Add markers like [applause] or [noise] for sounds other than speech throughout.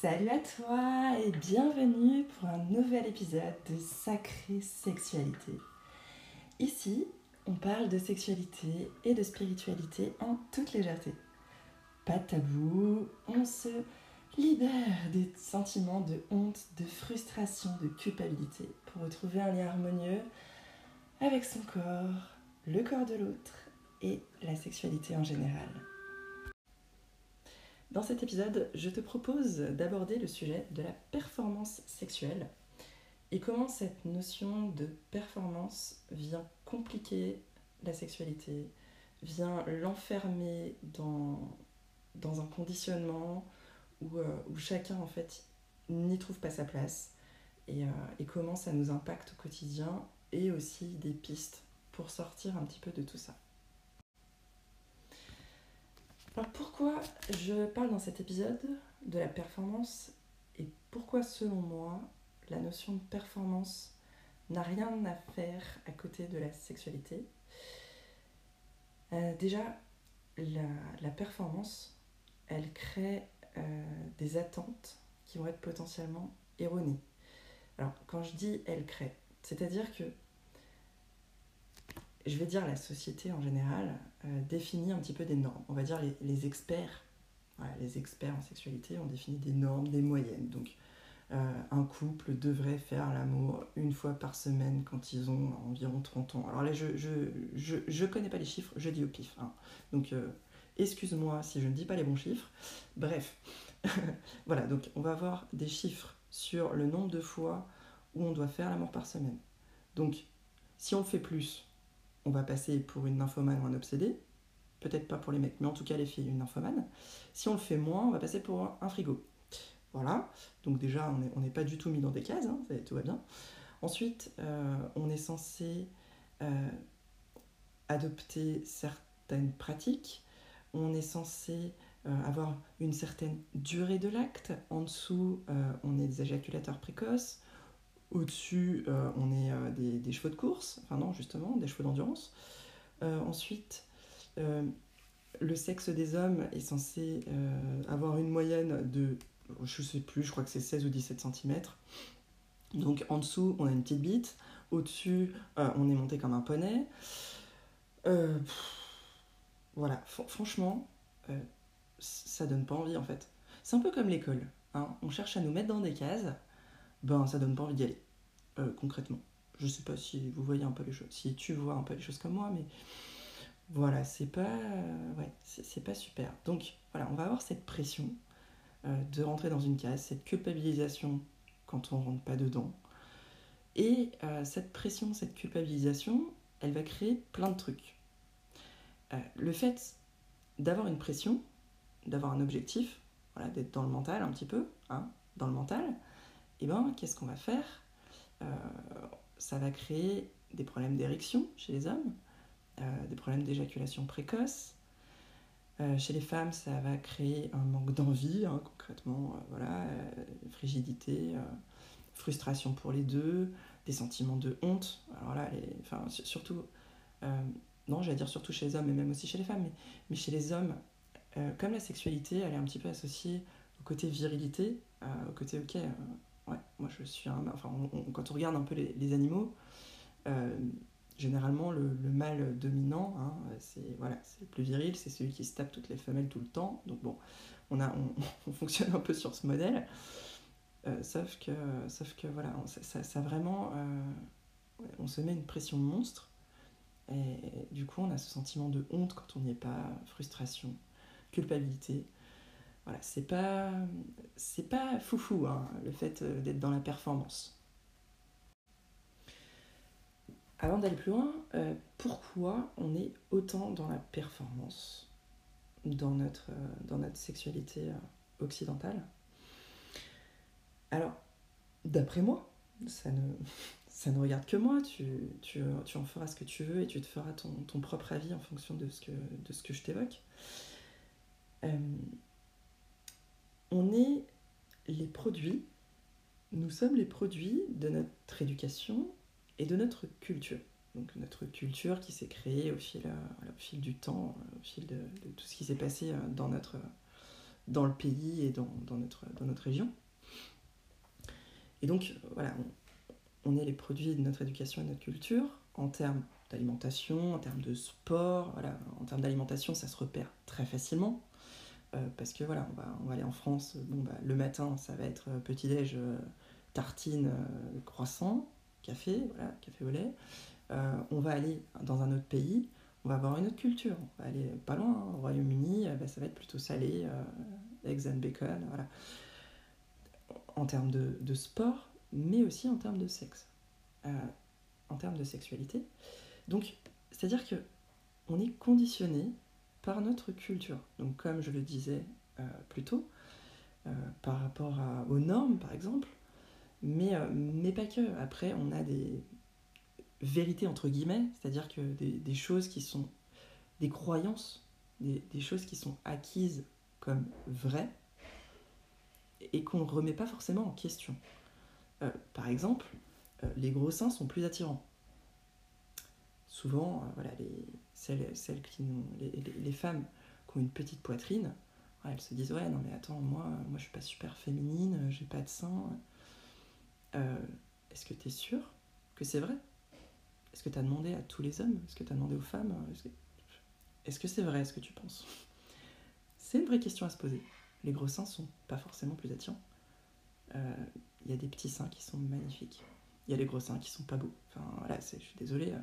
Salut à toi et bienvenue pour un nouvel épisode de Sacrée Sexualité. Ici, on parle de sexualité et de spiritualité en toute légèreté. Pas de tabou, on se libère des sentiments de honte, de frustration, de culpabilité pour retrouver un lien harmonieux avec son corps, le corps de l'autre et la sexualité en général. Dans cet épisode, je te propose d'aborder le sujet de la performance sexuelle et comment cette notion de performance vient compliquer la sexualité, vient l'enfermer dans, un conditionnement où, euh, où, chacun en fait n'y trouve pas sa place et, euh, et comment ça nous impacte au quotidien et aussi des pistes pour sortir un petit peu de tout ça. Alors pourquoi je parle dans cet épisode de la performance et pourquoi selon moi la notion de performance n'a rien à faire à côté de la sexualité? Euh, Déjà, la, performance, elle crée euh, des attentes qui vont être potentiellement erronées. Alors quand je dis elle crée, c'est-à-dire que je vais dire la société en général, euh, définit un petit peu des normes. On va dire les, experts, voilà, les experts en sexualité ont défini des normes, des moyennes. Donc euh, un couple devrait faire l'amour une fois par semaine quand ils ont environ 30 ans. Alors là, je ne je, je, je, connais pas les chiffres, je dis au pif. Hein. Donc euh, excuse-moi si je ne dis pas les bons chiffres. Bref, [laughs] voilà, donc on va avoir des chiffres sur le nombre de fois où on doit faire l'amour par semaine. Donc si on fait plus, on va passer pour une nymphomane ou un obsédé. Peut-être pas pour les mecs, mais en tout cas les filles, une nymphomane. Si on le fait moins, on va passer pour un frigo. Voilà, donc déjà on n'est pas du tout mis dans des cases, hein, tout va bien. Ensuite, euh, on est censé euh, adopter certaines pratiques, on est censé euh, avoir une certaine durée de l'acte, en dessous on est des éjaculateurs précoces, au-dessus, euh, on est euh, des, chevaux de course, enfin non, justement, des chevaux d'endurance. Euh, ensuite, le sexe des hommes est censé avoir une moyenne de, je sais plus, je crois que c'est 16 ou 17 cm. Donc en dessous, on a une petite bite. Au-dessus, on est monté comme un poney. voilà, franchement, ça donne pas envie en fait. C'est un peu comme l'école. Hein. On cherche à nous mettre dans des cases ben ça donne pas envie d'y aller, euh, concrètement. Je sais pas si vous voyez un peu les choses, si tu vois un peu les choses comme moi, mais voilà, c'est pas, ouais, c'est pas super. Donc voilà, on va avoir cette pression euh, de rentrer dans une case, cette culpabilisation quand on rentre pas dedans. Et euh, cette pression, cette culpabilisation, elle va créer plein de trucs. le fait d'avoir une pression, d'avoir un objectif, voilà, d'être dans le mental un petit peu, hein, dans le mental, eh ben, qu'est-ce qu'on va faire? Euh, Ça va créer des problèmes d'érection chez les hommes, euh, des problèmes d'éjaculation précoce. Euh, chez les femmes, ça va créer un manque d'envie, hein, concrètement, voilà, frigidité, frustration pour les deux, des sentiments de honte. Alors là, enfin, surtout, non, j'allais dire surtout chez les hommes, mais même aussi chez les femmes, mais chez les hommes, comme la sexualité, elle est un petit peu associée au côté virilité, au côté, ok, Ouais, moi je suis. Enfin, quand on regarde un peu les, animaux, euh, généralement le, le, mâle dominant, hein, c'est voilà, le plus viril, c'est celui qui se tape toutes les femelles tout le temps. Donc bon, on, [laughs] fonctionne un peu sur ce modèle. Euh, sauf, que, voilà, ça vraiment. Euh, on se met une pression monstre. Et du coup, on a ce sentiment de honte quand on n'y est pas, frustration, culpabilité voilà, c'est pas, c'est pas foufou hein, le fait euh, d'être dans la performance. Avant d'aller plus loin, euh, pourquoi on est autant dans la performance dans notre, euh, dans notre sexualité occidentale? Alors, d'après moi, ça ne, [laughs] ça ne regarde que moi, tu, tu, tu, en feras ce que tu veux et tu te feras ton, ton propre avis en fonction de ce que, de ce que je t'évoque. Euh, on est les produits, nous sommes les produits de notre éducation et de notre culture. Donc notre culture qui s'est créée au fil, euh, du temps, au fil de, tout ce qui s'est passé euh, dans notre, dans le pays et dans, notre, région. Et donc, voilà, on, est les produits de notre éducation et notre culture en termes d'alimentation, en termes de sport. En termes d'alimentation, ça se repère très facilement. Euh, parce que voilà, on va, on va aller en France, bon, bah, le matin, ça va être petit-déj, euh, tartine, euh, croissant, café, voilà, café au lait. on va aller dans un autre pays, on va avoir une autre culture. On va aller pas loin, hein, au Royaume-Uni, bah, ça va être plutôt salé, eggs and bacon, voilà. En termes de, de, sport, mais aussi en termes de sexe, en termes de sexualité. Donc, c'est-à-dire que on est conditionné par notre culture. Donc comme je le disais euh, plus tôt, euh, par rapport aux normes par exemple, mais, euh, mais pas que. Après, on a des vérités entre guillemets, c'est-à-dire que des, des, choses qui sont des croyances, des, des choses qui sont acquises comme vraies et qu'on ne remet pas forcément en question. par exemple, les gros seins sont plus attirants. Souvent, voilà, les, celles, qui les, femmes qui ont une petite poitrine, elles se disent ouais non mais attends moi moi je suis pas super féminine, j'ai pas de sein. Euh, est-ce que tu es sûr que c'est vrai? Est-ce que tu as demandé à tous les hommes? Est-ce que tu as demandé aux femmes? Est-ce que c'est vrai ce que tu penses? C'est une vraie question à se poser. Les gros seins sont pas forcément plus attirants. Il euh, y a des petits seins qui sont magnifiques. Il y a des gros seins qui sont pas beaux. Enfin voilà, je suis désolée. Euh, euh,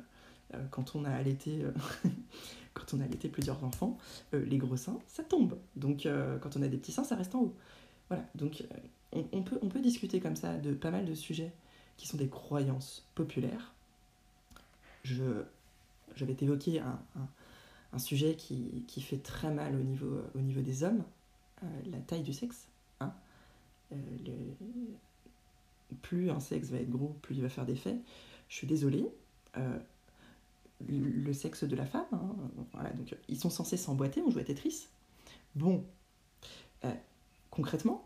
quand on a allaité, euh, [laughs] quand on a allaité plusieurs enfants, euh, les gros seins, ça tombe. Donc quand on a des petits seins, ça reste en haut. Voilà, donc on, peut, discuter comme ça de pas mal de sujets qui sont des croyances populaires. Je, je vais t'évoquer un, sujet qui, fait très mal au niveau, au niveau des hommes, la taille du sexe. Hein. Plus un sexe va être gros, plus il va faire d'effets. Je suis désolée, le sexe de la femme. Hein. Donc ils sont censés s'emboîter, on joue à Tetris. Bon, euh, concrètement,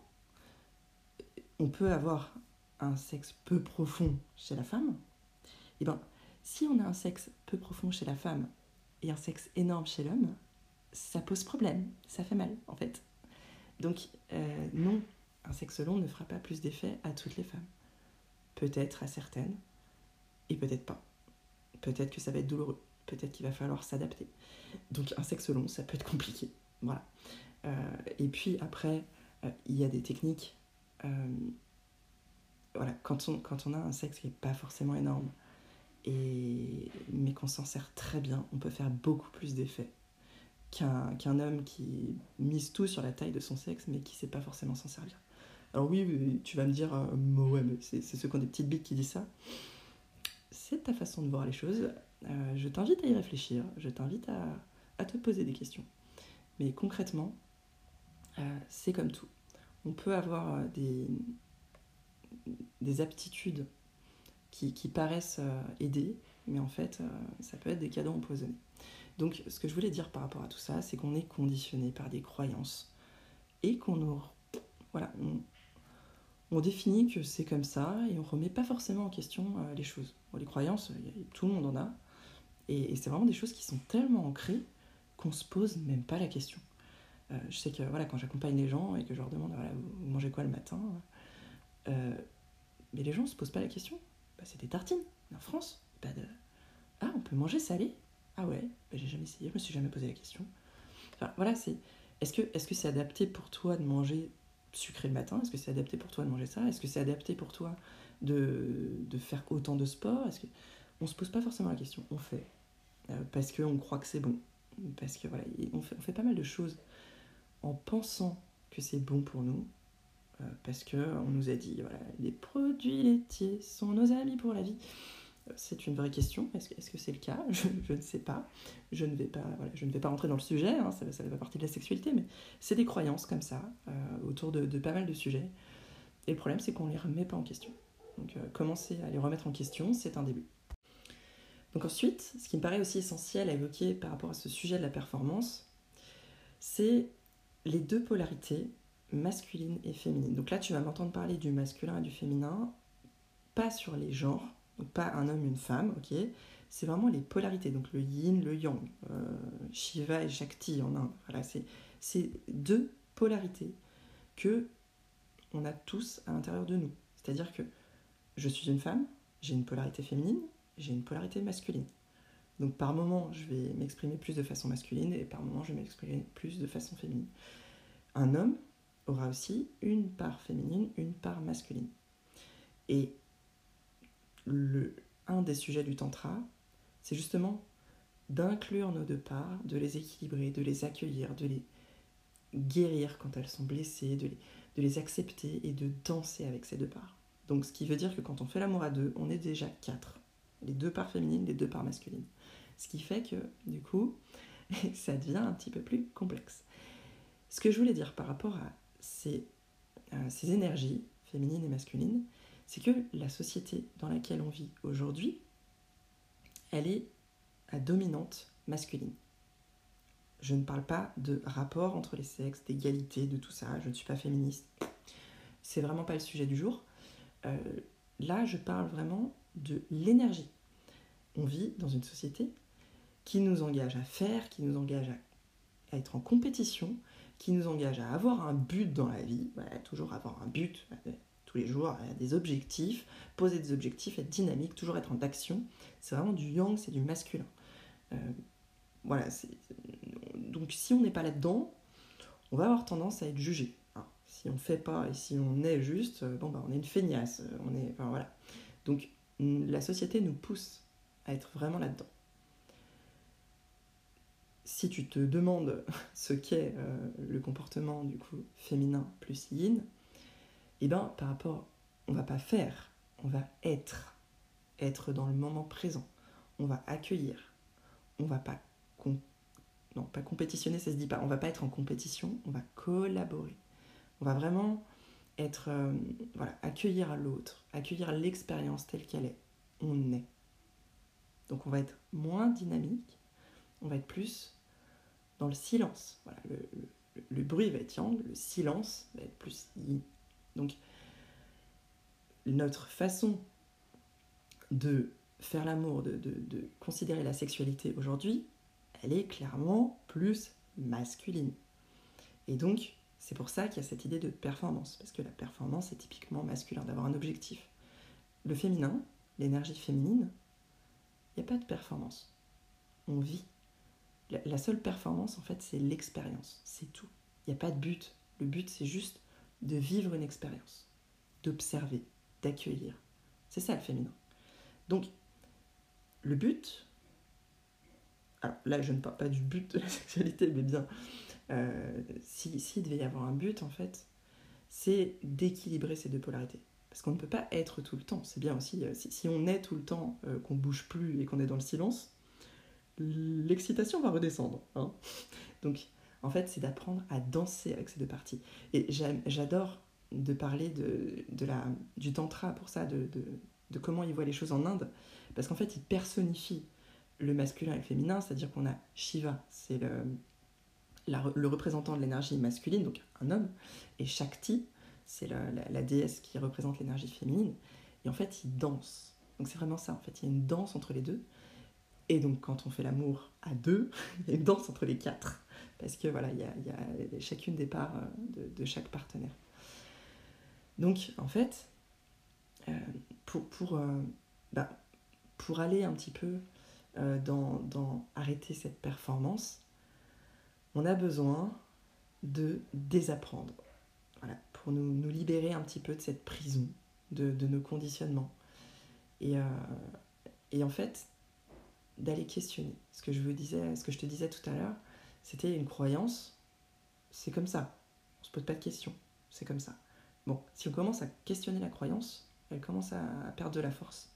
on peut avoir un sexe peu profond chez la femme. Et eh bien, si on a un sexe peu profond chez la femme et un sexe énorme chez l'homme, ça pose problème, ça fait mal en fait. Donc euh, non, un sexe long ne fera pas plus d'effet à toutes les femmes. Peut-être à certaines, et peut-être pas peut-être que ça va être douloureux, peut-être qu'il va falloir s'adapter. Donc un sexe long, ça peut être compliqué. Voilà. Euh, et puis après, euh, il y a des techniques. Euh, voilà, quand on, a un sexe qui n'est pas forcément énorme, et, mais qu'on s'en sert très bien, on peut faire beaucoup plus d'effets qu'un homme qui mise tout sur la taille de son sexe, mais qui ne sait pas forcément s'en servir. Alors oui, tu vas me dire, c'est ceux qui ont des petites bites qui disent ça c'est ta façon de voir les choses. Euh, je t'invite à y réfléchir, je t'invite à, te poser des questions. Mais concrètement, euh, c'est comme tout. On peut avoir euh, des, des aptitudes qui, paraissent aider, mais en fait, ça peut être des cadeaux empoisonnés. Donc, ce que je voulais dire par rapport à tout ça, c'est qu'on est conditionné par des croyances et qu'on nous. Voilà, on définit que c'est comme ça et on remet pas forcément en question euh, les choses. les croyances, tout le monde en a. Et, c'est vraiment des choses qui sont tellement ancrées qu'on se pose même pas la question. Euh, je sais que voilà, quand j'accompagne les gens et que je leur demande voilà, vous mangez quoi le matin euh, Mais les gens se posent pas la question. Bah, c'est des tartines. En France, pas de. Ah, on peut manger salé Ah ouais, bah, j'ai jamais essayé, je me suis jamais posé la question. Enfin, voilà, c'est. Est-ce que c'est -ce c'est adapté pour toi de manger sucré le matin Est-ce que c'est adapté pour toi de manger ça? Est-ce que c'est adapté pour toi de, faire autant de sport? On se pose pas forcément la question, on fait euh, parce qu'on croit que c'est bon, parce que voilà, on fait, pas mal de choses en pensant que c'est bon pour nous, euh, parce que on nous a dit voilà, les produits laitiers sont nos amis pour la vie c'est une vraie question. Est-ce que c'est le cas? Je, ne sais pas. Je ne vais pas, voilà, ne rentrer dans le sujet, hein, ça, ça fait pas partie de la sexualité, mais c'est des croyances comme ça, euh, autour de, de, pas mal de sujets. Et le problème, c'est qu'on ne les remet pas en question. Donc euh, commencer à les remettre en question, c'est un début. Donc ensuite, ce qui me paraît aussi essentiel à évoquer par rapport à ce sujet de la performance, c'est les deux polarités, masculine et féminine. Donc là, tu vas m'entendre parler du masculin et du féminin, pas sur les genres, donc pas un homme, une femme, ok C'est vraiment les polarités, donc le yin, le yang, euh, Shiva et Shakti en Inde. Voilà, c'est deux polarité que on a tous à l'intérieur de nous. C'est-à-dire que je suis une femme, j'ai une polarité féminine, j'ai une polarité masculine. Donc par moment, je vais m'exprimer plus de façon masculine et par moment, je vais m'exprimer plus de façon féminine. Un homme aura aussi une part féminine, une part masculine. Et un des sujets du tantra, c'est justement d'inclure nos deux parts, de les équilibrer, de les accueillir, de les guérir quand elles sont blessées, de les, accepter et de danser avec ces deux parts. Donc ce qui veut dire que quand on fait l'amour à deux, on est déjà quatre. Les deux parts féminines, les deux parts masculines. Ce qui fait que, du coup, [laughs] ça devient un petit peu plus complexe. Ce que je voulais dire par rapport à ces, ces énergies féminines et masculines, c'est que la société dans laquelle on vit aujourd'hui, elle est à dominante masculine. Je ne parle pas de rapport entre les sexes, d'égalité, de tout ça, je ne suis pas féministe. C'est vraiment pas le sujet du jour. Euh, là, je parle vraiment de l'énergie. On vit dans une société qui nous engage à faire, qui nous engage à, être en compétition, qui nous engage à avoir un but dans la vie, toujours avoir un but, tous les jours, des objectifs, poser des objectifs, être dynamique, toujours être en action. C'est vraiment du yang, c'est du masculin. Euh, voilà, donc si on n'est pas là-dedans, on va avoir tendance à être jugé. Hein. si on ne fait pas et si on est juste, euh, bon bah on est une feignasse, euh, on est, enfin, voilà. Donc la société nous pousse à être vraiment là-dedans. Si tu te demandes [laughs] ce qu'est le comportement du coup féminin plus yin, eh ben par rapport, on va pas faire, on va être, être dans le moment présent. On va accueillir, on va pas non pas compétitionner ça se dit pas. On va pas être en compétition on va collaborer. On va vraiment être euh, voilà accueillir l'autre accueillir l'expérience telle qu'elle est. On est. Donc on va être moins dynamique on va être plus dans le silence. Le, bruit va être yang le silence va être plus donc notre façon de faire l'amour, de, considérer la sexualité aujourd'hui, elle est clairement plus masculine. Et donc, c'est pour ça qu'il y a cette idée de performance, parce que la performance est typiquement masculin, d'avoir un objectif. Le féminin, l'énergie féminine, il n'y a pas de performance. On vit. La, seule performance, en fait, c'est l'expérience. C'est tout. Il n'y a pas de but. Le but, c'est juste de vivre une expérience, d'observer, d'accueillir. C'est ça le féminin. Donc, le but, alors là je ne parle pas du but de la [laughs] sexualité, mais bien, euh, s'il si, devait y avoir un but en fait, c'est d'équilibrer ces deux polarités. Parce qu'on ne peut pas être tout le temps. C'est bien aussi, euh, si, on est tout le temps, euh, qu'on bouge plus et qu'on est dans le silence, l'excitation va redescendre. Hein. Donc en fait, c'est d'apprendre à danser avec ces deux parties. Et j'adore de parler de, la, du tantra pour ça, de, de, comment il voit les choses en Inde, parce qu'en fait, il personnifie le masculin et le féminin, c'est-à-dire qu'on a Shiva, c'est le, le représentant de l'énergie masculine, donc un homme, et Shakti, c'est la, déesse qui représente l'énergie féminine, et en fait, il danse. Donc c'est vraiment ça, en fait, il y a une danse entre les deux, et donc quand on fait l'amour à deux, [laughs] il y a une danse entre les quatre, parce que voilà, il y a, chacune des parts euh, de, chaque partenaire. Donc en fait, euh, pour, euh, bah, pour aller un petit peu euh, dans, arrêter cette performance, on a besoin de désapprendre. Pour nous, libérer un petit peu de cette prison, de, nos conditionnements. Et, et en fait, d'aller questionner. Ce que, je vous disais, ce que je te disais tout à l'heure, c'était une croyance, c'est comme ça. On se pose pas de questions, c'est comme ça. Bon, si on commence à questionner la croyance, elle commence à perdre de la force.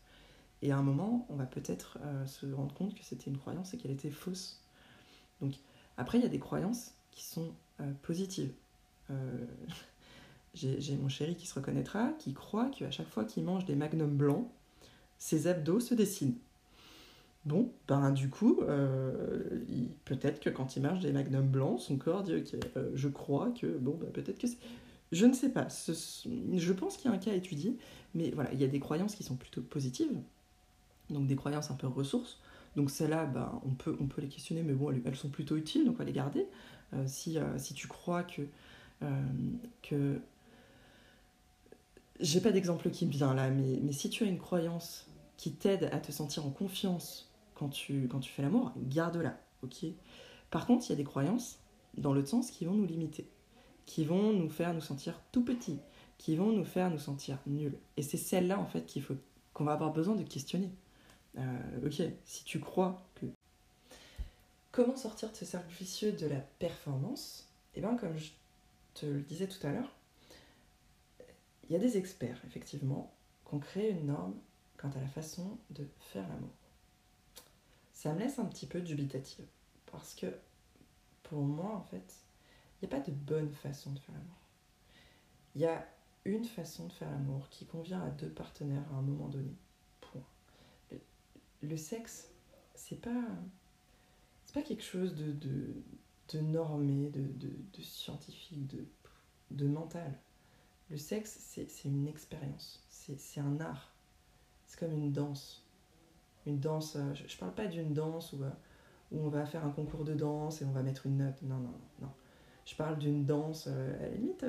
Et à un moment, on va peut-être euh, se rendre compte que c'était une croyance et qu'elle était fausse. Donc, après, il y a des croyances qui sont euh, positives. Euh, [laughs] j'ai mon chéri qui se reconnaîtra, qui croit qu'à chaque fois qu'il mange des magnums blancs, ses abdos se dessinent. Bon, ben du coup, peut-être que quand il mange des magnums blancs, son corps dit ok, je crois que bon, ben, peut-être que c'est. Je ne sais pas. je pense qu'il y a un cas étudié, mais voilà, il y a des croyances qui sont plutôt positives donc des croyances un peu ressources. Donc celles-là, ben, on, peut, on peut les questionner, mais bon, elles, sont plutôt utiles, donc on va les garder. Euh, si, euh, tu crois que euh, que j'ai pas d'exemple qui me vient là, mais si tu as une croyance qui t'aide à te sentir en confiance quand tu, fais l'amour, garde-la, ok? Par contre, il y a des croyances, dans l'autre sens, qui vont nous limiter, qui vont nous faire nous sentir tout petits, qui vont nous faire nous sentir nuls. Et c'est celle-là, en fait, qu'il faut, qu'on va avoir besoin de questionner. Euh, ok, si tu crois que... Comment sortir de ce cercle vicieux de la performance Eh bien, comme je te le disais tout à l'heure, il y a des experts, effectivement, qui ont créé une norme quant à la façon de faire l'amour. Ça me laisse un petit peu dubitative, parce que pour moi, en fait, il n'y a pas de bonne façon de faire l'amour. Il y a une façon de faire l'amour qui convient à deux partenaires à un moment donné. Point. Le sexe, c'est pas, c'est pas quelque chose de, de, normé, de, de, de scientifique, de, de mental. Le sexe, c'est une expérience, c'est un art. C'est comme une danse. Une danse, euh, je, je parle pas d'une danse où, euh, où on va faire un concours de danse et on va mettre une note. Non, non, non. Je parle d'une danse, euh, à la limite,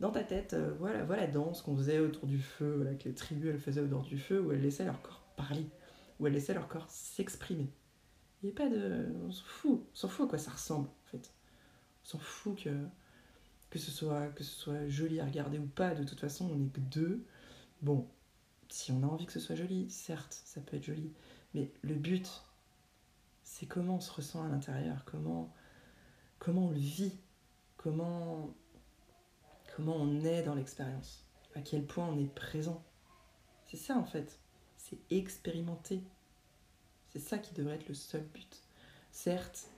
dans ta tête, voilà, voilà la danse qu'on faisait autour du feu, voilà, que les tribus elles faisaient autour du feu, où elles laissaient leur corps parler, où elles laissaient leur corps s'exprimer. Il n'y a pas de. On s'en fout, on s'en fout à quoi ça ressemble, en fait. On s'en fout que que ce soit que ce soit joli à regarder ou pas, de toute façon, on n'est que deux. Bon, si on a envie que ce soit joli, certes, ça peut être joli, mais le but, c'est comment on se ressent à l'intérieur, comment comment on le vit, comment comment on est dans l'expérience, à quel point on est présent. C'est ça en fait, c'est expérimenter. C'est ça qui devrait être le seul but. Certes,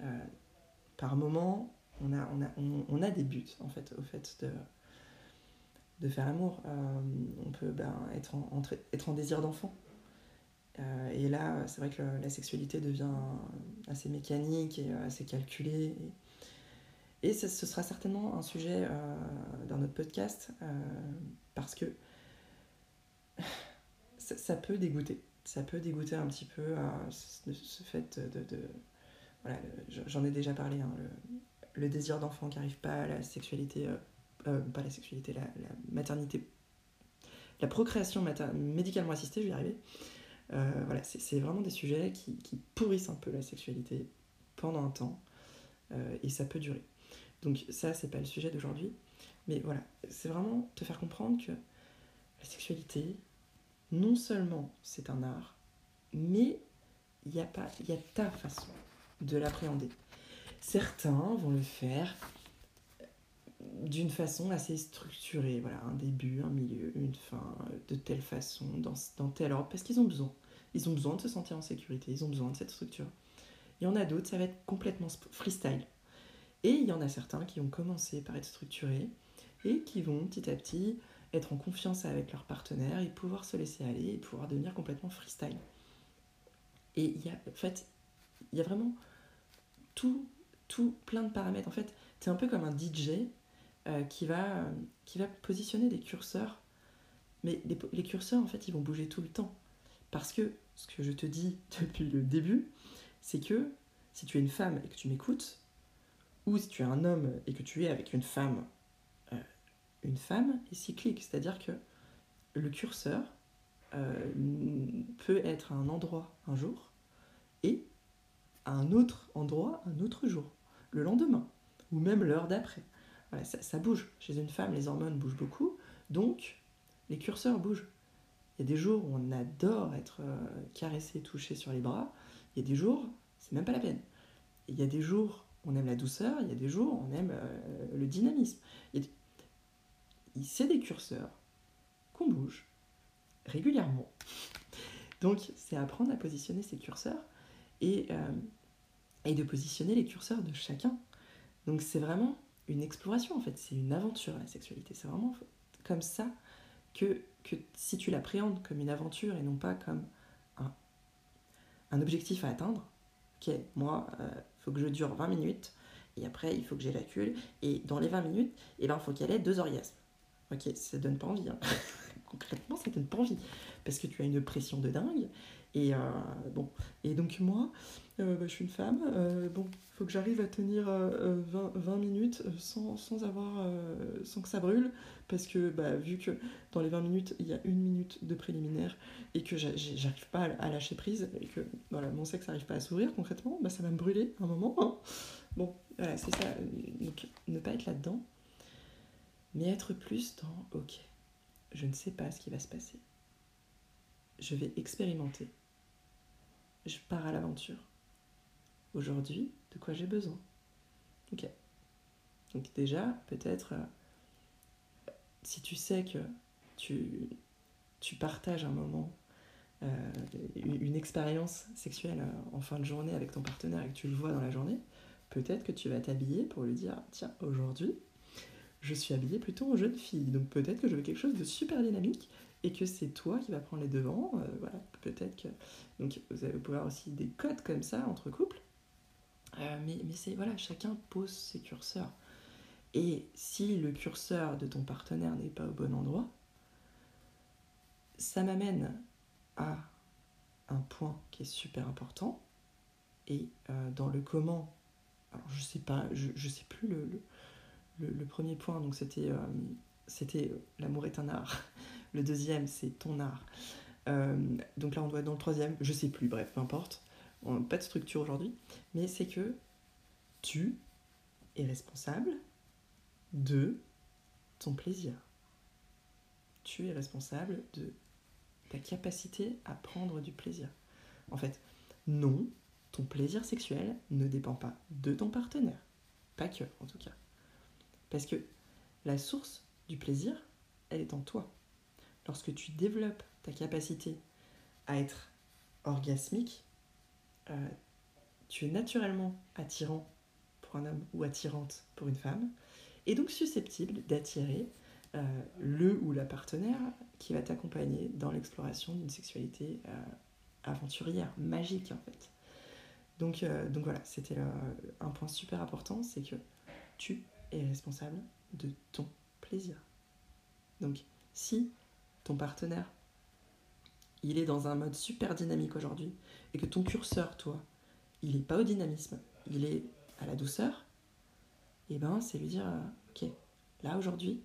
euh, par moment, on a, on, a, on, a des buts en fait au fait de, de faire l'amour. Euh, on peut ben, être, en, désir d'enfant. Euh, et là, c'est vrai que la sexualité devient assez mécanique et assez calculée. Et, ce, sera certainement un sujet euh, dans notre podcast parce que [laughs] ça, peut dégoûter. Ça peut dégoûter un petit peu ce, fait de. voilà, j'en ai déjà parlé, hein, le, désir d'enfant qui n'arrive pas, la sexualité, euh, pas la sexualité, la, maternité, la procréation médicalement assistée, je vais y arriver. Euh, voilà, c'est vraiment des sujets qui, pourrissent un peu la sexualité pendant un temps euh, et ça peut durer. Donc ça, c'est pas le sujet d'aujourd'hui, mais voilà, c'est vraiment te faire comprendre que la sexualité, non seulement c'est un art, mais il y a il y a ta façon de l'appréhender. Certains vont le faire d'une façon assez structurée, voilà, un début, un milieu, une fin, de telle façon, dans, dans tel ordre, parce qu'ils ont besoin. Ils ont besoin de se sentir en sécurité, ils ont besoin de cette structure. Il y en a d'autres, ça va être complètement freestyle. Et il y en a certains qui ont commencé par être structurés et qui vont petit à petit être en confiance avec leur partenaire et pouvoir se laisser aller et pouvoir devenir complètement freestyle. Et il y a, en fait, il y a vraiment tout tout plein de paramètres. En fait, es un peu comme un DJ euh, qui, va, qui va positionner des curseurs. Mais les, curseurs, en fait, ils vont bouger tout le temps. Parce que ce que je te dis [laughs] depuis le début, c'est que si tu es une femme et que tu m'écoutes, ou si tu es un homme et que tu es avec une femme, euh, une femme est cyclique. C'est-à-dire que le curseur euh, peut être à un endroit un jour et à un autre endroit un autre jour le lendemain, ou même l'heure d'après. Voilà, ça, bouge. Chez une femme, les hormones bougent beaucoup, donc les curseurs bougent. Il y a des jours où on adore être euh, caressé, touché sur les bras, il y a des jours, c'est même pas la peine. il y a des jours, on aime la douceur, il y a des jours, on aime euh, le dynamisme. C'est des curseurs qu'on bouge régulièrement. Donc, c'est apprendre à positionner ces curseurs et euh, et de positionner les curseurs de chacun. Donc c'est vraiment une exploration en fait, c'est une aventure la sexualité. C'est vraiment comme ça que, si tu l'appréhendes comme une aventure et non pas comme un, objectif à atteindre, ok, moi, il euh, faut que je dure 20 minutes et après il faut que j'évacule et dans les 20 minutes, et eh ben, il faut qu'elle ait deux orgasmes. Ok, ça donne pas envie, hein. [laughs] concrètement, ça donne pas envie. Parce que tu as une pression de dingue. Et, euh, bon. et donc, moi, euh, bah, je suis une femme. Euh, bon, il faut que j'arrive à tenir 20, 20, minutes sans, sans avoir, sans que ça brûle. Parce que, bah, vu que dans les 20 minutes, il y a une minute de préliminaire et que j'arrive pas à lâcher prise et que voilà, mon sexe n'arrive pas à s'ouvrir concrètement, bah, ça va me brûler un moment. Hein. Bon, voilà, c'est ça. Donc, ne pas être là-dedans, mais être plus dans OK, je ne sais pas ce qui va se passer. Je vais expérimenter. Je pars à l'aventure. Aujourd'hui, de quoi j'ai besoin? Ok. Donc déjà, peut-être, euh, si tu sais que tu, partages un moment, euh, une, expérience sexuelle euh, en fin de journée avec ton partenaire et que tu le vois dans la journée, peut-être que tu vas t'habiller pour lui dire, tiens, aujourd'hui, je suis habillée plutôt en jeune fille, donc peut-être que je veux quelque chose de super dynamique et que c'est toi qui vas prendre les devants. Euh, voilà, peut-être que. Donc vous allez pouvoir aussi des codes comme ça entre couples. Euh, mais mais c'est voilà, chacun pose ses curseurs. Et si le curseur de ton partenaire n'est pas au bon endroit, ça m'amène à un point qui est super important. Et euh, dans le comment, alors je sais pas, je, sais plus le, premier point, donc c'était c'était l'amour est un art. [laughs] Le deuxième, c'est ton art. Euh, donc là, on doit être dans le troisième, je sais plus, bref, peu importe. On pas de structure aujourd'hui, mais c'est que tu es responsable de ton plaisir. Tu es responsable de ta capacité à prendre du plaisir. En fait, non, ton plaisir sexuel ne dépend pas de ton partenaire. Pas que, en tout cas. Parce que la source du plaisir, elle est en toi lorsque tu développes ta capacité à être orgasmique, euh, tu es naturellement attirant pour un homme ou attirante pour une femme, et donc susceptible d'attirer euh, le ou la partenaire qui va t'accompagner dans l'exploration d'une sexualité euh, aventurière, magique en fait. Donc, donc voilà, c'était un point super important, c'est que tu es responsable de ton plaisir. Donc si ton partenaire, il est dans un mode super dynamique aujourd'hui, et que ton curseur, toi, il n'est pas au dynamisme, il est à la douceur, et eh ben c'est lui dire, euh, ok, là aujourd'hui,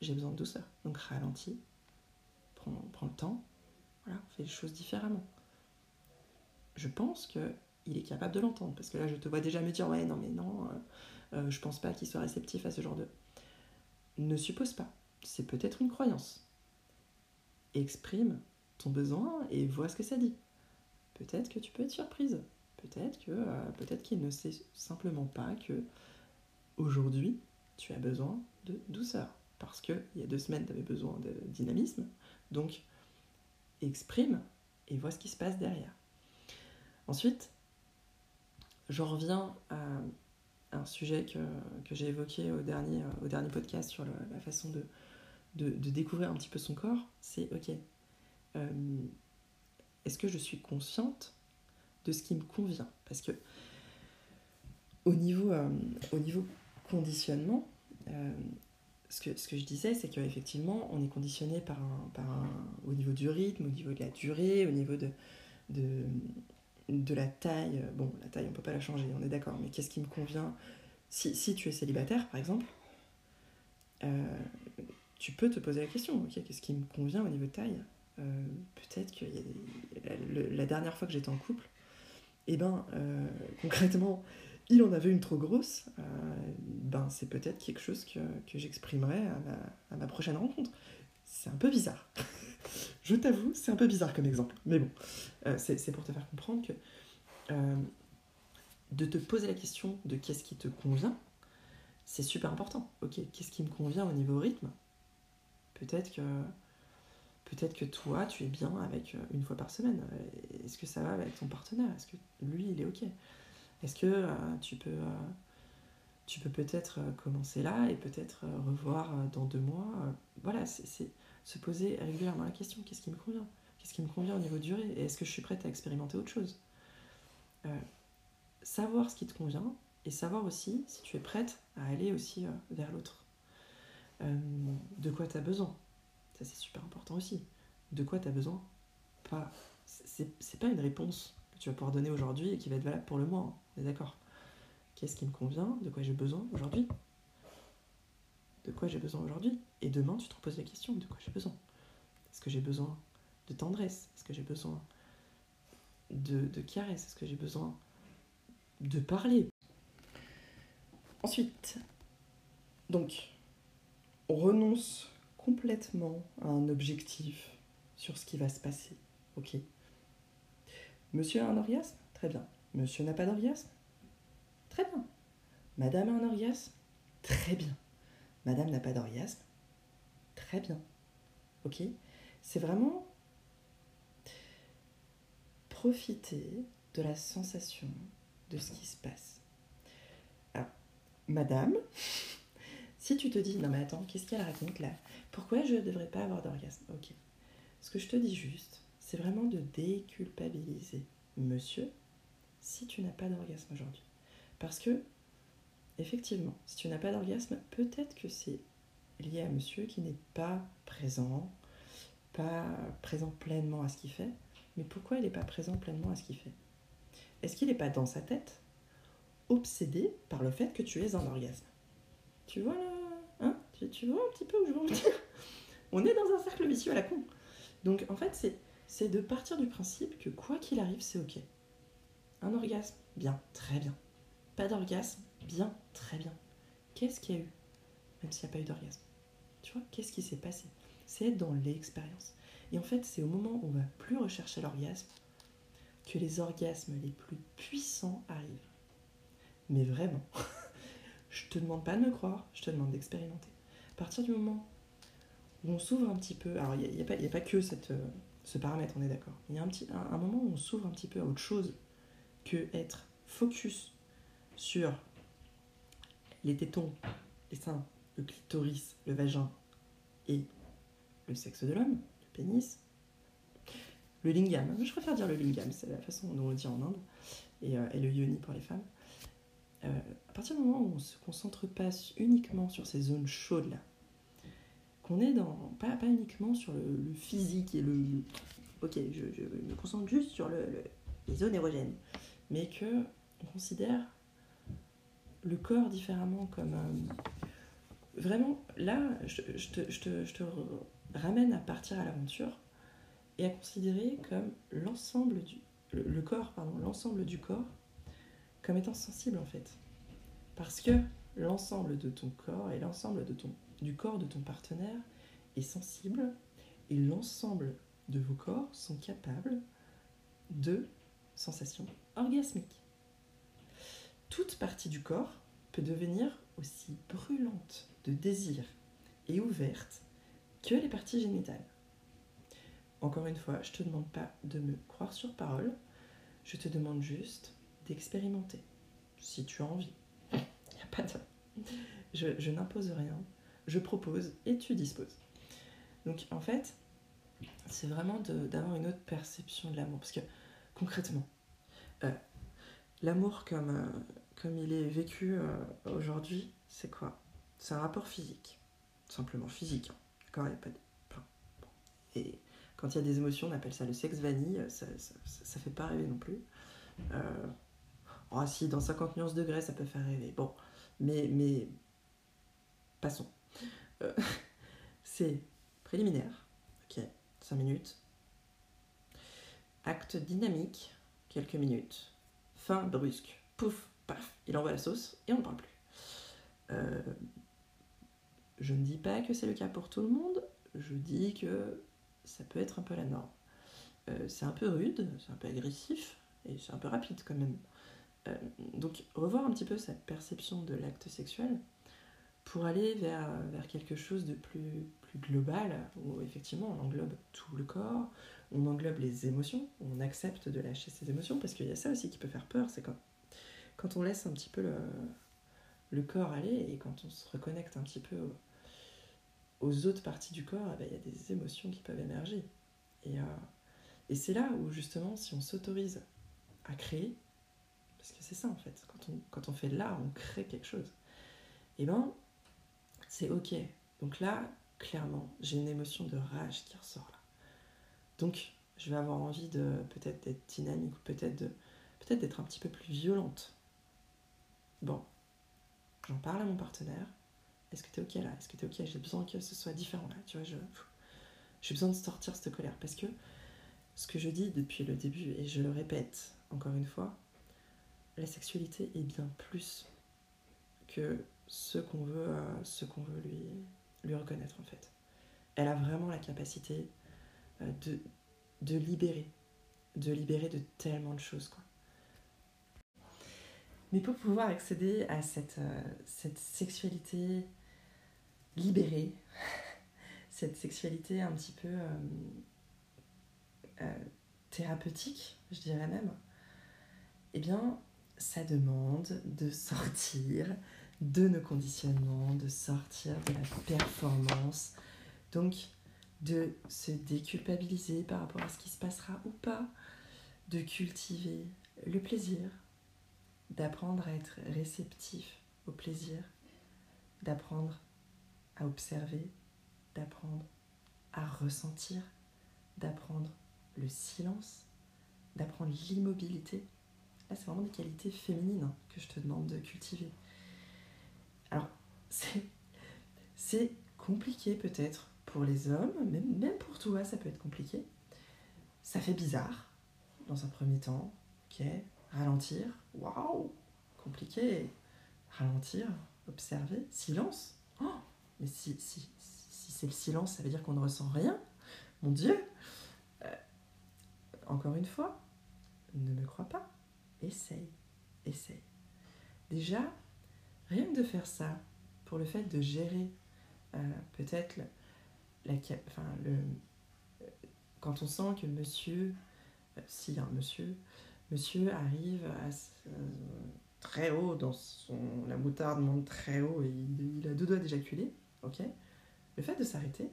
j'ai besoin de douceur. Donc ralentis, prends, prends le temps, voilà, fais les choses différemment. Je pense que il est capable de l'entendre, parce que là je te vois déjà me dire, ouais, non mais non, euh, euh, je pense pas qu'il soit réceptif à ce genre de... Ne suppose pas, c'est peut-être une croyance exprime ton besoin et vois ce que ça dit. Peut-être que tu peux être surprise. Peut-être que euh, peut-être qu'il ne sait simplement pas que aujourd'hui tu as besoin de douceur parce que il y a deux semaines tu avais besoin de dynamisme. Donc exprime et vois ce qui se passe derrière. Ensuite, j'en reviens à un sujet que, que j'ai évoqué au dernier, au dernier podcast sur la façon de, de, découvrir un petit peu son corps, c'est ok, euh, est-ce que je suis consciente de ce qui me convient? Parce que au niveau, euh, au niveau conditionnement, euh, ce, que, ce que je disais, c'est qu'effectivement, on est conditionné par un, par un, au niveau du rythme, au niveau de la durée, au niveau de, de la taille. Bon, la taille, on peut pas la changer, on est d'accord, mais qu'est-ce qui me convient? Si, tu es célibataire, par exemple, tu peux te poser la question, ok, qu'est-ce qui me convient au niveau de taille? Euh, Peut-être que la, dernière fois que j'étais en couple, et eh ben, euh, [laughs] concrètement, il en avait une trop grosse, euh, ben c'est peut-être quelque chose que, que j'exprimerai à ma, prochaine rencontre. C'est un peu bizarre. [laughs] Je t'avoue, c'est un peu bizarre comme exemple. Mais bon, c'est pour te faire comprendre que de te poser la question de qu'est-ce qui te convient, c'est super important. Ok, qu'est-ce qui me convient au niveau rythme? Peut-être que, peut-être que toi, tu es bien avec euh, une fois par semaine. Est-ce que ça va avec ton partenaire? Est-ce que lui, il est OK? Est-ce que euh, tu peux, euh, tu peux peut-être commencer là et peut-être revoir dans deux mois Voilà, c'est se poser régulièrement la question qu'est-ce qui me convient? Qu'est-ce qui me convient au niveau durée? Et est-ce que je suis prête à expérimenter autre chose? Savoir ce qui te convient et savoir aussi si tu es prête à aller aussi vers l'autre. Euh, de quoi tu as besoin? Ça, c'est super important aussi. De quoi tu as besoin? Pas. C'est pas une réponse que tu vas pouvoir donner aujourd'hui et qui va être valable pour le mois. Hein. On est d'accord? Qu'est-ce qui me convient De quoi j'ai besoin aujourd'hui. De quoi j'ai besoin aujourd'hui. Et demain, tu te reposes la question de quoi j'ai besoin? Est-ce que j'ai besoin de tendresse? Est-ce que j'ai besoin de, de caresse? Est-ce que j'ai besoin de parler? Ensuite, donc, on renonce complètement à un objectif sur ce qui va se passer. Ok? Monsieur a un orgasme? Très bien. Monsieur n'a pas d'orgasme? Très bien. Madame a un orgasme Très bien. Madame n'a pas d'orgasme Très bien. Ok C'est vraiment profiter de la sensation de ce qui se passe. Alors, madame, [laughs] si tu te dis, non mais attends, qu'est-ce qu'elle raconte là? Pourquoi je ne devrais pas avoir d'orgasme Ok. Ce que je te dis juste, c'est vraiment de déculpabiliser monsieur si tu n'as pas d'orgasme aujourd'hui. Parce que, effectivement, si tu n'as pas d'orgasme, peut-être que c'est lié à monsieur qui n'est pas présent, pas présent pleinement à ce qu'il fait. Mais pourquoi il n'est pas présent pleinement à ce qu'il fait? Est-ce qu'il n'est pas dans sa tête, obsédé par le fait que tu es un orgasme? Tu vois là hein? Tu, vois un petit peu où je veux en venir? On est dans un cercle vicieux à la con. Donc en fait, c'est de partir du principe que quoi qu'il arrive, c'est ok. Un orgasme, bien, très bien. Pas d'orgasme, bien, très bien. Qu'est-ce qu'il y a eu? Même s'il n'y a pas eu d'orgasme. Tu vois, qu'est-ce qui s'est passé? C'est être dans l'expérience. Et en fait, c'est au moment où on va plus rechercher l'orgasme que les orgasmes les plus puissants arrivent. Mais vraiment, [laughs] je te demande pas de me croire, je te demande d'expérimenter. À partir du moment où on s'ouvre un petit peu, alors il n'y a, pas que euh, ce paramètre, on est d'accord. Il y a un, un, moment où on s'ouvre un petit peu à autre chose que être focus sur les tétons, les seins, le clitoris, le vagin et le sexe de l'homme, le pénis. Le lingam, je préfère dire le lingam, c'est la façon dont on le dit en Inde, et, euh, le yoni pour les femmes. Euh, à partir du moment où on se concentre pas uniquement sur ces zones chaudes là, qu'on est dans, pas, uniquement sur le, physique et le. Ok, je, me concentre juste sur le, les zones érogènes, mais que on considère le corps différemment comme. Euh, vraiment, là, je, te, je, te, je te ramène à partir à l'aventure et à considérer comme l'ensemble du. Le corps, pardon, l'ensemble du corps comme étant sensible en fait. Parce que l'ensemble de ton corps et l'ensemble de ton, du corps de ton partenaire est sensible et l'ensemble de vos corps sont capables de sensations orgasmiques. Toute partie du corps peut devenir aussi brûlante de désir et ouverte que les parties génitales. Encore une fois, je ne te demande pas de me croire sur parole, je te demande juste d'expérimenter, si tu as envie. [laughs] Il n'y a pas de... Je, je n'impose rien, je propose et tu disposes. Donc en fait, c'est vraiment d'avoir une autre perception de l'amour. Parce que concrètement, euh, l'amour comme, euh, comme il est vécu euh, aujourd'hui, c'est quoi? C'est un rapport physique. Simplement physique. Hein. D'accord? Il n'y a pas de... Et quand il y a des émotions, on appelle ça le sexe vanille. Ça, ça, ça fait pas rêver non plus. Oh, si, dans 50 nuances degrés, ça peut faire rêver. Bon, mais, mais passons. Euh, [laughs] c'est préliminaire, ok, 5 minutes. Acte dynamique, quelques minutes. Fin brusque, pouf, paf, il envoie la sauce et on ne parle plus. Euh, je ne dis pas que c'est le cas pour tout le monde, je dis que ça peut être un peu la norme. Euh, c'est un peu rude, c'est un peu agressif et c'est un peu rapide quand même. Euh, donc revoir un petit peu sa perception de l'acte sexuel pour aller vers, vers quelque chose de plus, plus global, où effectivement on englobe tout le corps, on englobe les émotions, on accepte de lâcher ses émotions, parce qu'il y a ça aussi qui peut faire peur, c'est quand, quand on laisse un petit peu le, le corps aller et quand on se reconnecte un petit peu aux, autres parties du corps, eh ben, il y a des émotions qui peuvent émerger. Et, euh, et c'est là où justement, si on s'autorise à créer, parce que c'est ça en fait, quand on, quand on fait de l'art, on crée quelque chose. Et eh ben, c'est ok. Donc là, clairement, j'ai une émotion de rage qui ressort là. Donc, je vais avoir envie de peut-être d'être dynamique ou peut-être de peut-être d'être un petit peu plus violente. Bon, j'en parle à mon partenaire. Est-ce que tu es ok là? Est-ce que tu es ok? J'ai besoin que ce soit différent là. Tu vois, j'ai besoin de sortir cette colère parce que ce que je dis depuis le début et je le répète encore une fois, la sexualité est bien plus que ce qu'on veut, euh, lui reconnaître en fait. Elle a vraiment la capacité euh, de, de libérer, de libérer de tellement de choses quoi. Mais pour pouvoir accéder à cette, euh, sexualité libérée, [laughs] cette sexualité un petit peu thérapeutique, je dirais même, eh bien, ça demande de sortir de nos conditionnements, de sortir de la performance. Donc, de se déculpabiliser par rapport à ce qui se passera ou pas, de cultiver le plaisir, d'apprendre à être réceptif au plaisir, d'apprendre à observer, d'apprendre à ressentir, d'apprendre le silence, d'apprendre l'immobilité. Là, c'est vraiment des qualités féminines que je te demande de cultiver. Alors, [laughs] c'est compliqué peut-être pour les hommes, même, même pour toi, ça peut être compliqué. Ça fait bizarre dans un premier temps. Ok, ralentir, waouh, compliqué. Ralentir, observer, silence. Oh, mais si, c'est le silence, ça veut dire qu'on ne ressent rien. Mon Dieu, encore une fois, ne me crois pas. Essaye, essaye. Déjà, rien que de faire ça, pour le fait de gérer euh, peut-être la, le, quand on sent que monsieur, euh, si un monsieur, monsieur arrive très haut dans son, la moutarde monte très haut et il, a deux doigts d'éjaculer, ok? Le fait de s'arrêter,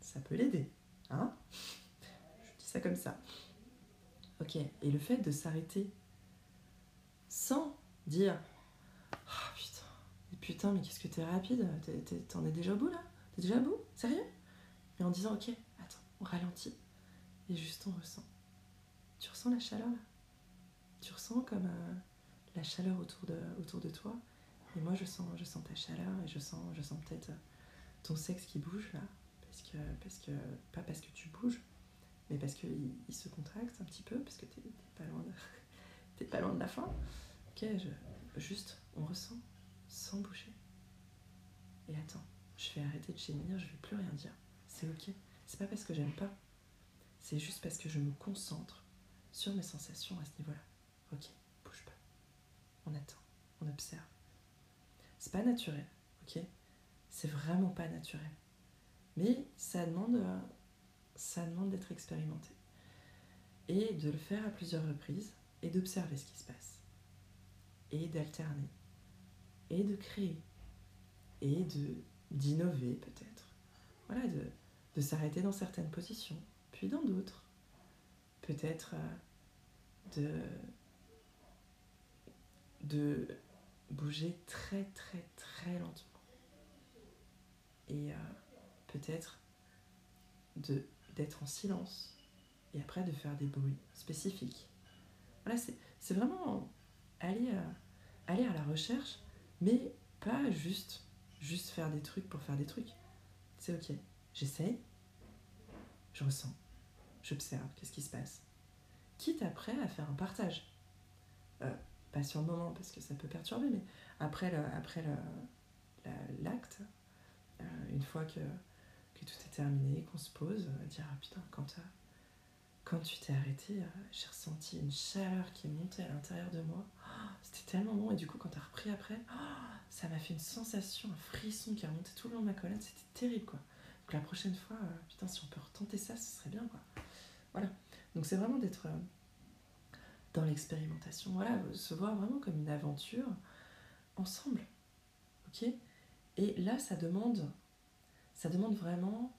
ça peut l'aider, hein? Je dis ça comme ça. Ok, et le fait de s'arrêter sans dire Oh putain, putain, mais qu'est-ce que t'es rapide T'en es déjà au bout là? T'es déjà au bout? Sérieux? Mais en disant Ok, attends, on ralentit. Et juste on ressent. Tu ressens la chaleur là? Tu ressens comme euh, la chaleur autour de, autour de toi? Et moi je sens, je sens ta chaleur et je sens, je sens peut-être ton sexe qui bouge là. Parce que, parce que, pas parce que tu bouges, mais parce qu'il il se contracte un petit peu, parce que t'es pas, loin de, [laughs] pas loin de la fin. Ok, juste, on ressent sans bouger. Et attends, je vais arrêter de gémir, je vais plus rien dire. C'est ok. C'est pas parce que j'aime pas, c'est juste parce que je me concentre sur mes sensations à ce niveau-là. Ok, bouge pas. On attend, on observe. C'est pas naturel, ok? C'est vraiment pas naturel. Mais ça demande euh, ça demande d'être expérimenté. Et de le faire à plusieurs reprises et d'observer ce qui se passe. Et d'alterner. Et de créer. Et d'innover peut-être. Voilà, de, de s'arrêter dans certaines positions, puis dans d'autres. Peut-être euh, de, de bouger très très très lentement. Et euh, peut-être de d'être en silence et après de faire des bruits spécifiques. Voilà, c'est vraiment aller à, aller à la recherche, mais pas juste, juste faire des trucs pour faire des trucs. C'est ok, j'essaye, je ressens, j'observe, qu'est-ce qui se passe. Quitte après à faire un partage. Euh, pas sur le moment parce que ça peut perturber, mais après le, après le, l'acte euh, une fois que que tout est terminé, qu'on se pose, euh, dire ah putain, quand, euh, quand tu t'es arrêté, euh, j'ai ressenti une chaleur qui est montée à l'intérieur de moi. Oh, c'était tellement bon, et du coup, quand t'as repris après, oh, ça m'a fait une sensation, un frisson qui a remonté tout le long de ma colonne, c'était terrible quoi. Donc la prochaine fois, putain, si on peut retenter ça, ce serait bien quoi. Voilà. Donc c'est vraiment d'être dans l'expérimentation, voilà, se voir vraiment comme une aventure ensemble. Ok? Et là, ça demande ça demande vraiment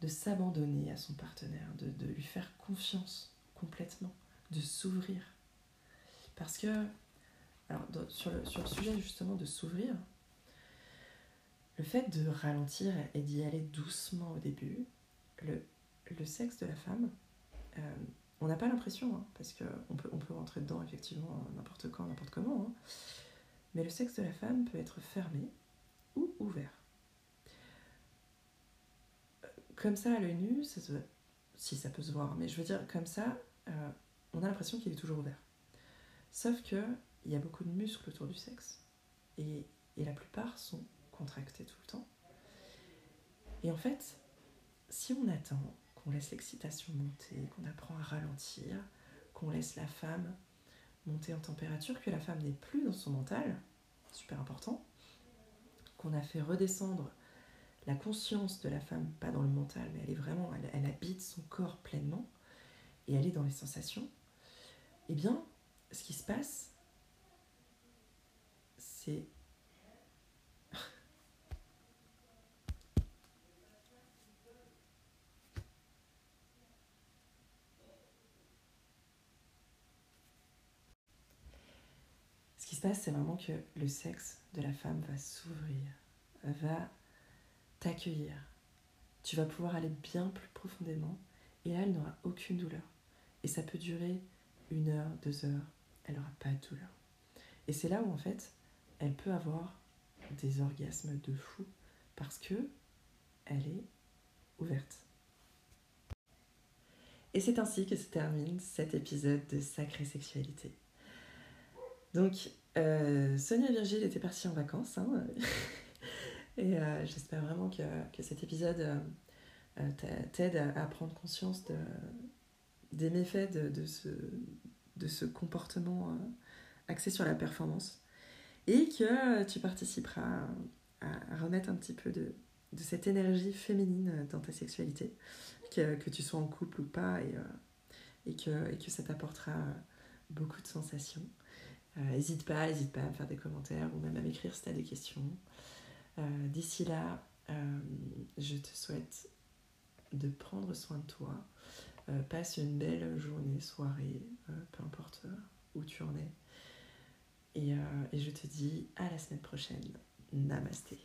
de s'abandonner à son partenaire, de, lui faire confiance complètement, de s'ouvrir. Parce que, sur, le, sujet justement de s'ouvrir, le fait de ralentir et d'y aller doucement au début, le, le sexe de la femme, euh, on n'a pas l'impression, hein, parce qu'on peut, on peut rentrer dedans effectivement n'importe quand, n'importe comment, hein, mais le sexe de la femme peut être fermé ou ouvert. Comme ça, à l'œil nu, ça se... si ça peut se voir, mais je veux dire, comme ça, euh, on a l'impression qu'il est toujours ouvert. Sauf que il y a beaucoup de muscles autour du sexe, et la plupart sont contractés tout le temps. Et en fait, si on attend qu'on laisse l'excitation monter, qu'on apprend à ralentir, qu'on laisse la femme monter en température, que la femme n'est plus dans son mental, super important, qu'on a fait redescendre la conscience de la femme, pas dans le mental, mais elle est vraiment, elle, habite son corps pleinement, et elle est dans les sensations, eh bien, ce qui se passe, c'est se passe, c'est vraiment que le sexe de la femme va s'ouvrir, va t'accueillir. Tu vas pouvoir aller bien plus profondément et là, elle n'aura aucune douleur. Et ça peut durer une heure, deux heures, elle n'aura pas de douleur. Et c'est là où en fait, elle peut avoir des orgasmes de fou parce que elle est ouverte. Et c'est ainsi que se termine cet épisode de Sacrée Sexualité. Donc, euh, Sonia Virgile était partie en vacances. Hein, [laughs] et euh, j'espère vraiment que, cet épisode euh, t'aide à, prendre conscience de, des méfaits de, ce, comportement axé sur la performance. Et que tu participeras à, remettre un petit peu de, cette énergie féminine dans ta sexualité, que, tu sois en couple ou pas, et, et, que, et que ça t'apportera beaucoup de sensations. N'hésite pas, n'hésite pas à me faire des commentaires ou même à m'écrire si tu as des questions. Euh, D'ici là, euh, je te souhaite de prendre soin de toi. Euh, passe une belle journée, soirée, peu importe où tu en es. Et, et je te dis à la semaine prochaine. Namasté.